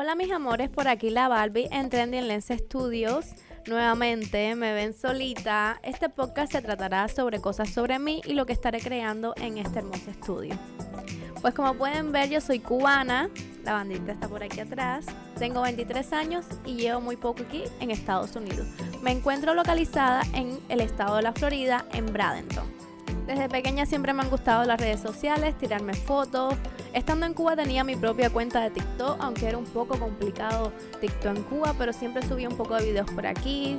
Hola mis amores, por aquí la Barbie en Trending Lens Studios. Nuevamente me ven solita. Este podcast se tratará sobre cosas sobre mí y lo que estaré creando en este hermoso estudio. Pues como pueden ver yo soy cubana, la bandita está por aquí atrás. Tengo 23 años y llevo muy poco aquí en Estados Unidos. Me encuentro localizada en el estado de la Florida, en Bradenton. Desde pequeña siempre me han gustado las redes sociales, tirarme fotos. Estando en Cuba tenía mi propia cuenta de TikTok, aunque era un poco complicado TikTok en Cuba, pero siempre subía un poco de videos por aquí.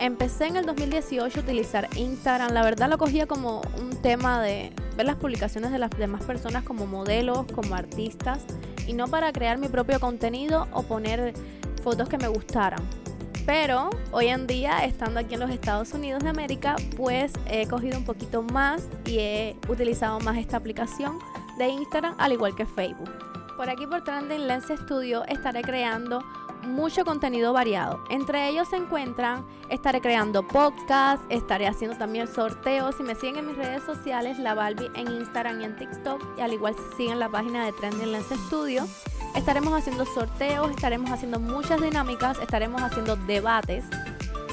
Empecé en el 2018 a utilizar Instagram. La verdad lo cogía como un tema de ver las publicaciones de las demás personas como modelos, como artistas, y no para crear mi propio contenido o poner fotos que me gustaran. Pero hoy en día, estando aquí en los Estados Unidos de América, pues he cogido un poquito más y he utilizado más esta aplicación de Instagram, al igual que Facebook. Por aquí por Trending Lens Studio estaré creando mucho contenido variado. Entre ellos se encuentran, estaré creando podcasts, estaré haciendo también sorteos. Si me siguen en mis redes sociales, la Balbi en Instagram y en TikTok, y al igual si siguen la página de Trending Lens Studio, Estaremos haciendo sorteos, estaremos haciendo muchas dinámicas, estaremos haciendo debates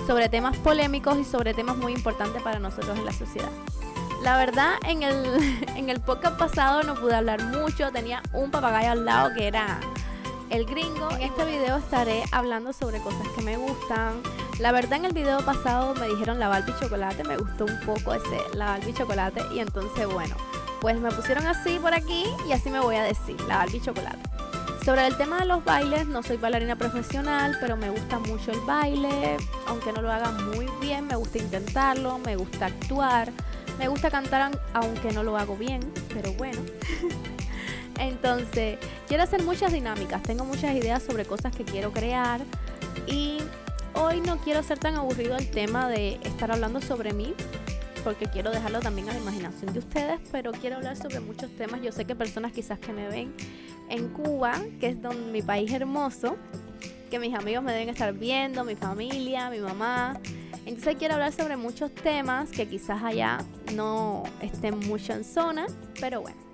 sobre temas polémicos y sobre temas muy importantes para nosotros en la sociedad. La verdad, en el, en el podcast pasado no pude hablar mucho, tenía un papagayo al lado que era el gringo. En este video estaré hablando sobre cosas que me gustan. La verdad, en el video pasado me dijeron la Barbie chocolate, me gustó un poco ese la Barbie chocolate y entonces bueno, pues me pusieron así por aquí y así me voy a decir, la Barbie chocolate. Sobre el tema de los bailes, no soy bailarina profesional, pero me gusta mucho el baile, aunque no lo haga muy bien, me gusta intentarlo, me gusta actuar, me gusta cantar aunque no lo hago bien, pero bueno. Entonces, quiero hacer muchas dinámicas, tengo muchas ideas sobre cosas que quiero crear y hoy no quiero ser tan aburrido el tema de estar hablando sobre mí, porque quiero dejarlo también a la imaginación de ustedes, pero quiero hablar sobre muchos temas. Yo sé que personas quizás que me ven en Cuba, que es donde, mi país hermoso, que mis amigos me deben estar viendo, mi familia, mi mamá. Entonces quiero hablar sobre muchos temas que quizás allá no estén mucho en zona, pero bueno.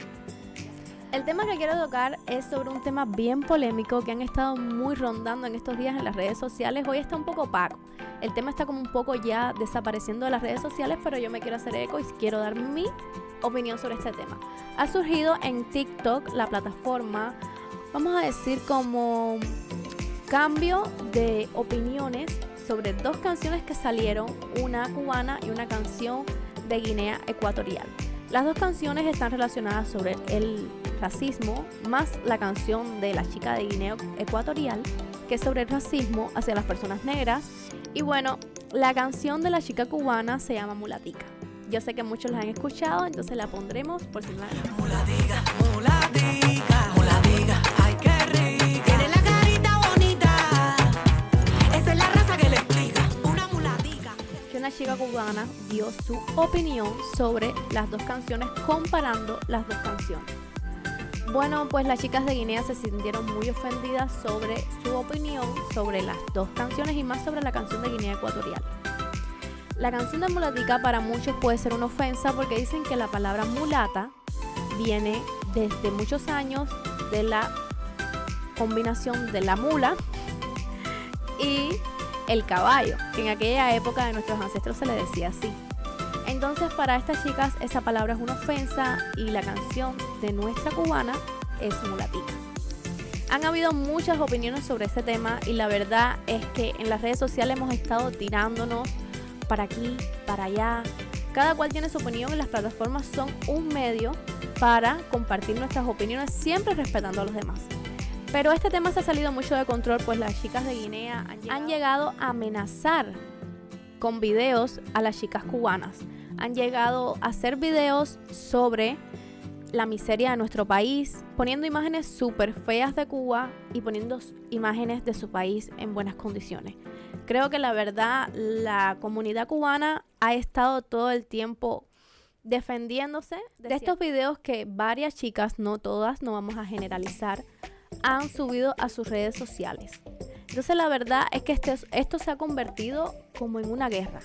El tema que quiero tocar es sobre un tema bien polémico que han estado muy rondando en estos días en las redes sociales. Hoy está un poco opaco. El tema está como un poco ya desapareciendo de las redes sociales, pero yo me quiero hacer eco y quiero dar mi opinión sobre este tema. Ha surgido en TikTok, la plataforma, vamos a decir como cambio de opiniones sobre dos canciones que salieron, una cubana y una canción de Guinea Ecuatorial. Las dos canciones están relacionadas sobre el racismo, más la canción de la chica de Guinea Ecuatorial, que es sobre el racismo hacia las personas negras. Y bueno, la canción de la chica cubana se llama Mulatica. Yo sé que muchos la han escuchado, entonces la pondremos por si no la Mulatica, mulatica, mulatica, ay qué rica. Tiene la carita bonita, esa es la raza que le explica, una mulatica. Que una chica cubana dio su opinión sobre las dos canciones, comparando las dos canciones. Bueno, pues las chicas de Guinea se sintieron muy ofendidas sobre su opinión sobre las dos canciones y más sobre la canción de Guinea Ecuatorial. La canción de mulatica para muchos puede ser una ofensa porque dicen que la palabra mulata viene desde muchos años de la combinación de la mula y el caballo, que en aquella época de nuestros ancestros se le decía así. Entonces para estas chicas esa palabra es una ofensa y la canción de nuestra cubana es mulatica. Han habido muchas opiniones sobre este tema y la verdad es que en las redes sociales hemos estado tirándonos para aquí, para allá. Cada cual tiene su opinión y las plataformas son un medio para compartir nuestras opiniones siempre respetando a los demás. Pero este tema se ha salido mucho de control pues las chicas de Guinea han llegado a amenazar con videos a las chicas cubanas han llegado a hacer videos sobre la miseria de nuestro país, poniendo imágenes súper feas de Cuba y poniendo imágenes de su país en buenas condiciones. Creo que la verdad, la comunidad cubana ha estado todo el tiempo defendiéndose de estos videos que varias chicas, no todas, no vamos a generalizar, han subido a sus redes sociales. Entonces la verdad es que este, esto se ha convertido como en una guerra.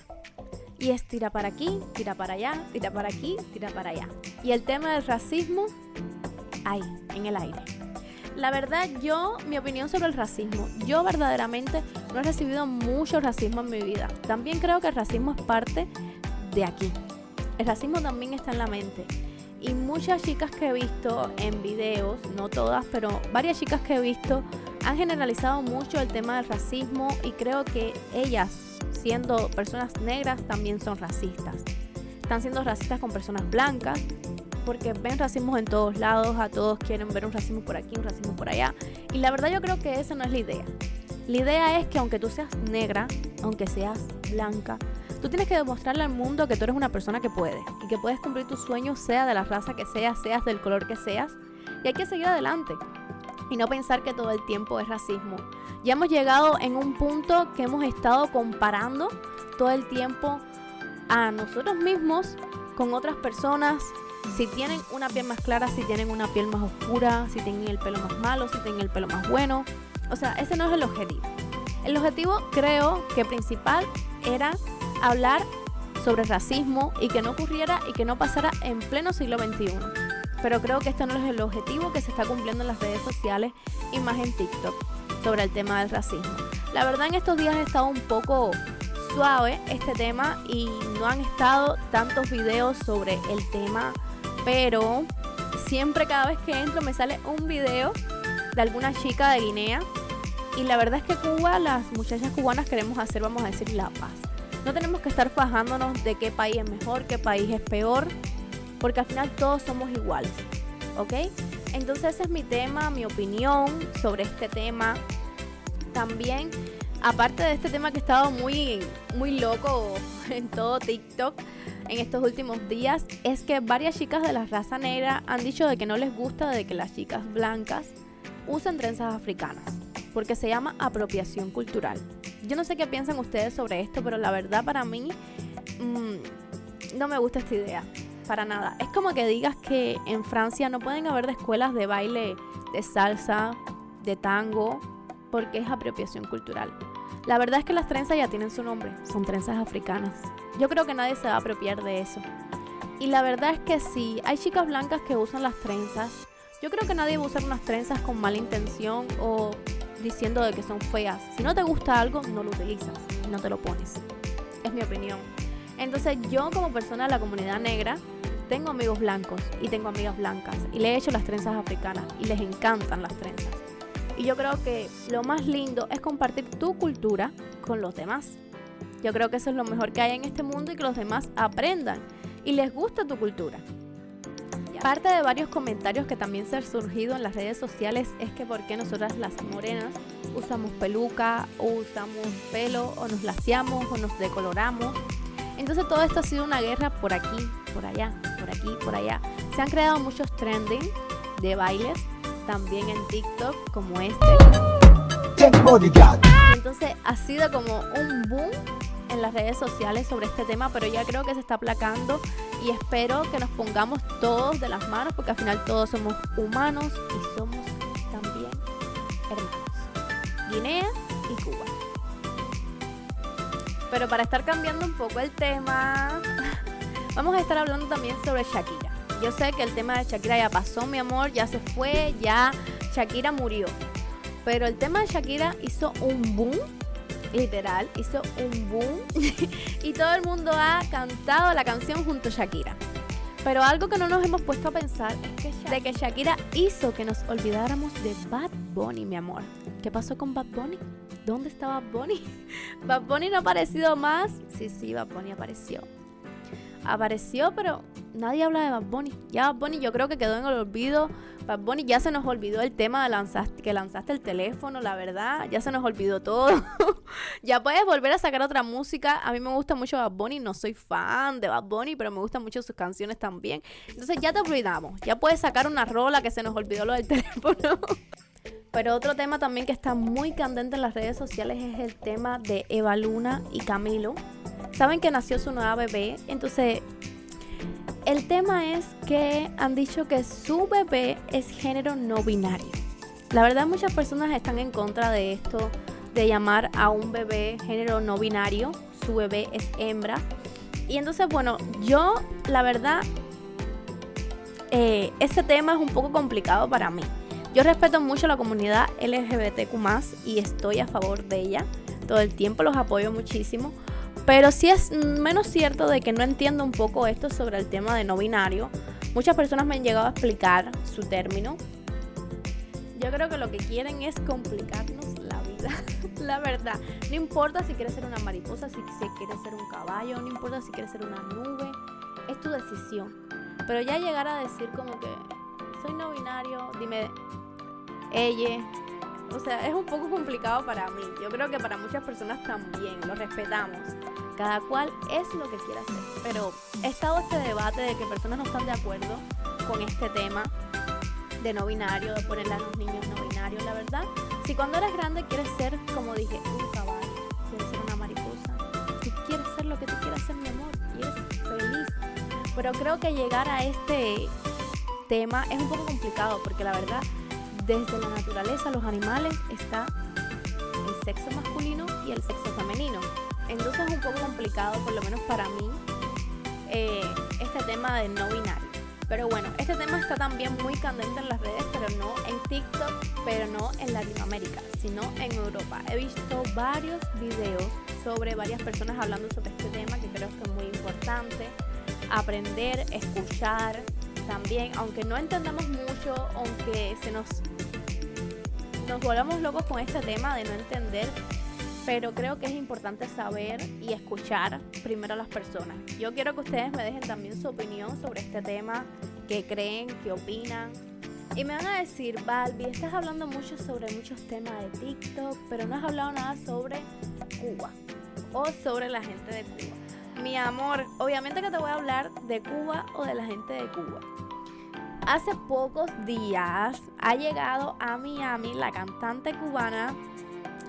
Y es tira para aquí, tira para allá, tira para aquí, tira para allá. Y el tema del racismo, ahí, en el aire. La verdad, yo, mi opinión sobre el racismo, yo verdaderamente no he recibido mucho racismo en mi vida. También creo que el racismo es parte de aquí. El racismo también está en la mente. Y muchas chicas que he visto en videos, no todas, pero varias chicas que he visto han generalizado mucho el tema del racismo y creo que ellas, siendo personas negras, también son racistas. Están siendo racistas con personas blancas porque ven racismo en todos lados, a todos quieren ver un racismo por aquí, un racismo por allá. Y la verdad yo creo que esa no es la idea. La idea es que aunque tú seas negra, aunque seas blanca, tú tienes que demostrarle al mundo que tú eres una persona que puede y que puedes cumplir tus sueños, sea de la raza que seas, seas del color que seas. Y hay que seguir adelante y no pensar que todo el tiempo es racismo. Ya hemos llegado en un punto que hemos estado comparando todo el tiempo a nosotros mismos con otras personas, si tienen una piel más clara, si tienen una piel más oscura, si tienen el pelo más malo, si tienen el pelo más bueno. O sea, ese no es el objetivo. El objetivo creo que principal era hablar sobre racismo y que no ocurriera y que no pasara en pleno siglo XXI. Pero creo que esto no es el objetivo que se está cumpliendo en las redes sociales y más en TikTok sobre el tema del racismo. La verdad en estos días he estado un poco suave este tema y no han estado tantos videos sobre el tema pero siempre cada vez que entro me sale un video de alguna chica de Guinea. Y la verdad es que Cuba, las muchachas cubanas queremos hacer, vamos a decir, la paz. No tenemos que estar fajándonos de qué país es mejor, qué país es peor, porque al final todos somos iguales. ¿Ok? Entonces ese es mi tema, mi opinión sobre este tema. También, aparte de este tema que he estado muy, muy loco en todo TikTok, en estos últimos días es que varias chicas de la raza negra han dicho de que no les gusta de que las chicas blancas usen trenzas africanas, porque se llama apropiación cultural. Yo no sé qué piensan ustedes sobre esto, pero la verdad para mí mmm, no me gusta esta idea, para nada. Es como que digas que en Francia no pueden haber escuelas de baile de salsa, de tango, porque es apropiación cultural. La verdad es que las trenzas ya tienen su nombre, son trenzas africanas. Yo creo que nadie se va a apropiar de eso. Y la verdad es que sí, hay chicas blancas que usan las trenzas. Yo creo que nadie va a usar unas trenzas con mala intención o diciendo de que son feas. Si no te gusta algo, no lo utilizas no te lo pones. Es mi opinión. Entonces yo como persona de la comunidad negra tengo amigos blancos y tengo amigas blancas y le he hecho las trenzas africanas y les encantan las trenzas. Y yo creo que lo más lindo es compartir tu cultura con los demás. Yo creo que eso es lo mejor que hay en este mundo y que los demás aprendan y les gusta tu cultura. Parte de varios comentarios que también se han surgido en las redes sociales es que por qué nosotras las morenas usamos peluca o usamos pelo o nos laciamos o nos decoloramos. Entonces todo esto ha sido una guerra por aquí, por allá, por aquí, por allá. Se han creado muchos trending de bailes también en TikTok como este. Entonces ha sido como un boom en las redes sociales sobre este tema, pero ya creo que se está aplacando y espero que nos pongamos todos de las manos porque al final todos somos humanos y somos también hermanos. Guinea. Pero para estar cambiando un poco el tema, vamos a estar hablando también sobre Shakira. Yo sé que el tema de Shakira ya pasó, mi amor, ya se fue, ya Shakira murió. Pero el tema de Shakira hizo un boom, literal, hizo un boom. y todo el mundo ha cantado la canción junto a Shakira. Pero algo que no nos hemos puesto a pensar es de que Shakira hizo que nos olvidáramos de Bad Bunny, mi amor. ¿Qué pasó con Bad Bunny? ¿Dónde está Bad Bunny? Bad Bunny no ha aparecido más. Sí, sí, Bad Bunny apareció apareció, pero nadie habla de Bad Bunny. Ya Bad Bunny yo creo que quedó en el olvido. Bad Bunny ya se nos olvidó el tema de lanzaste, que lanzaste el teléfono, la verdad. Ya se nos olvidó todo. ya puedes volver a sacar otra música. A mí me gusta mucho Bad Bunny. No soy fan de Bad Bunny, pero me gustan mucho sus canciones también. Entonces ya te olvidamos. Ya puedes sacar una rola que se nos olvidó lo del teléfono. Pero otro tema también que está muy candente en las redes sociales es el tema de Eva Luna y Camilo saben que nació su nueva bebé, entonces el tema es que han dicho que su bebé es género no binario. La verdad muchas personas están en contra de esto, de llamar a un bebé género no binario, su bebé es hembra. Y entonces, bueno, yo la verdad, eh, ese tema es un poco complicado para mí. Yo respeto mucho la comunidad LGBTQ y estoy a favor de ella. Todo el tiempo los apoyo muchísimo. Pero sí es menos cierto de que no entiendo un poco esto sobre el tema de no binario. Muchas personas me han llegado a explicar su término. Yo creo que lo que quieren es complicarnos la vida. la verdad. No importa si quieres ser una mariposa, si, quieres ser un caballo, no importa si quieres ser una nube. Es tu decisión. Pero ya llegar a decir como que soy no binario, dime ella. O sea, es un poco complicado para mí. Yo creo que para muchas personas también. Lo respetamos. Cada cual es lo que quiera hacer. Pero he estado este debate de que personas no están de acuerdo con este tema de no binario, de ponerle a los niños no binarios. La verdad, si cuando eres grande quieres ser, como dije, un caballo, quieres ser una mariposa, si quieres ser lo que tú quieras ser, mi amor, y eres feliz. Pero creo que llegar a este tema es un poco complicado porque la verdad desde la naturaleza, los animales, está el sexo masculino y el sexo femenino. Entonces es un poco complicado, por lo menos para mí, eh, este tema de no binario. Pero bueno, este tema está también muy candente en las redes, pero no en TikTok, pero no en Latinoamérica, sino en Europa. He visto varios videos sobre varias personas hablando sobre este tema que creo que es muy importante. Aprender, escuchar también, aunque no entendamos mucho, aunque se nos nos volvamos locos con este tema de no entender, pero creo que es importante saber y escuchar primero a las personas. Yo quiero que ustedes me dejen también su opinión sobre este tema, qué creen, qué opinan. Y me van a decir, Balbi, estás hablando mucho sobre muchos temas de TikTok, pero no has hablado nada sobre Cuba o sobre la gente de Cuba. Mi amor, obviamente que te voy a hablar de Cuba o de la gente de Cuba. Hace pocos días ha llegado a Miami la cantante cubana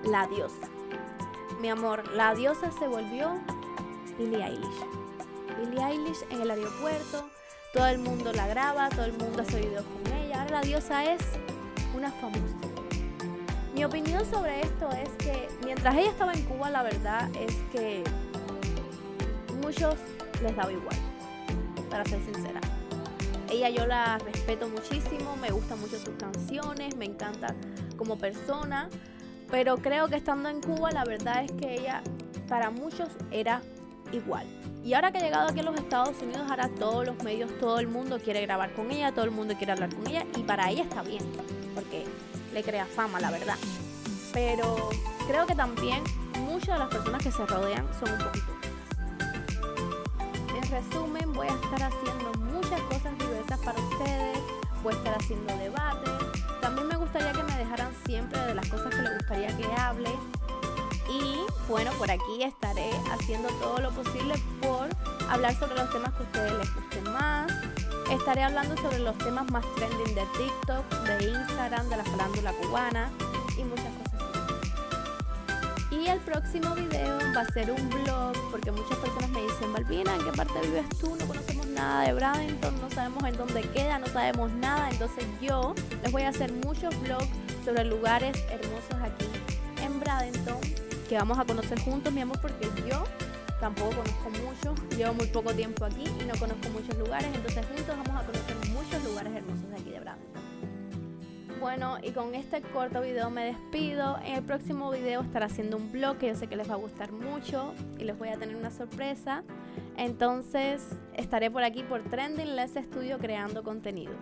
La Diosa. Mi amor, La Diosa se volvió Billie Eilish. Billie Eilish en el aeropuerto, todo el mundo la graba, todo el mundo hace videos con ella. Ahora La Diosa es una famosa. Mi opinión sobre esto es que mientras ella estaba en Cuba, la verdad es que muchos les daba igual, para ser sincera. Ella yo la respeto muchísimo, me gustan mucho sus canciones, me encanta como persona, pero creo que estando en Cuba la verdad es que ella para muchos era igual. Y ahora que ha llegado aquí a los Estados Unidos, ahora todos los medios, todo el mundo quiere grabar con ella, todo el mundo quiere hablar con ella y para ella está bien, porque le crea fama, la verdad. Pero creo que también muchas de las personas que se rodean son un poquito. En resumen, voy a estar haciendo a estar haciendo debates. También me gustaría que me dejaran siempre de las cosas que les gustaría que hable. Y bueno, por aquí estaré haciendo todo lo posible por hablar sobre los temas que a ustedes les gusten más. Estaré hablando sobre los temas más trending de TikTok, de Instagram, de la farándula cubana y muchas cosas Y el próximo video va a ser un vlog, porque muchas personas me dicen, Balbina, ¿en qué parte vives tú? No conocemos nada de Bradenton, no sabemos en dónde queda, no sabemos nada. Entonces yo les voy a hacer muchos vlogs sobre lugares hermosos aquí en Bradenton que vamos a conocer juntos, mi amor, porque yo tampoco conozco mucho, llevo muy poco tiempo aquí y no conozco muchos lugares, entonces juntos vamos a conocer muchos lugares hermosos de aquí de Bradenton. Bueno, y con este corto video me despido. En el próximo video estaré haciendo un blog que yo sé que les va a gustar mucho y les voy a tener una sorpresa. Entonces estaré por aquí por Trending Les Studio creando contenido.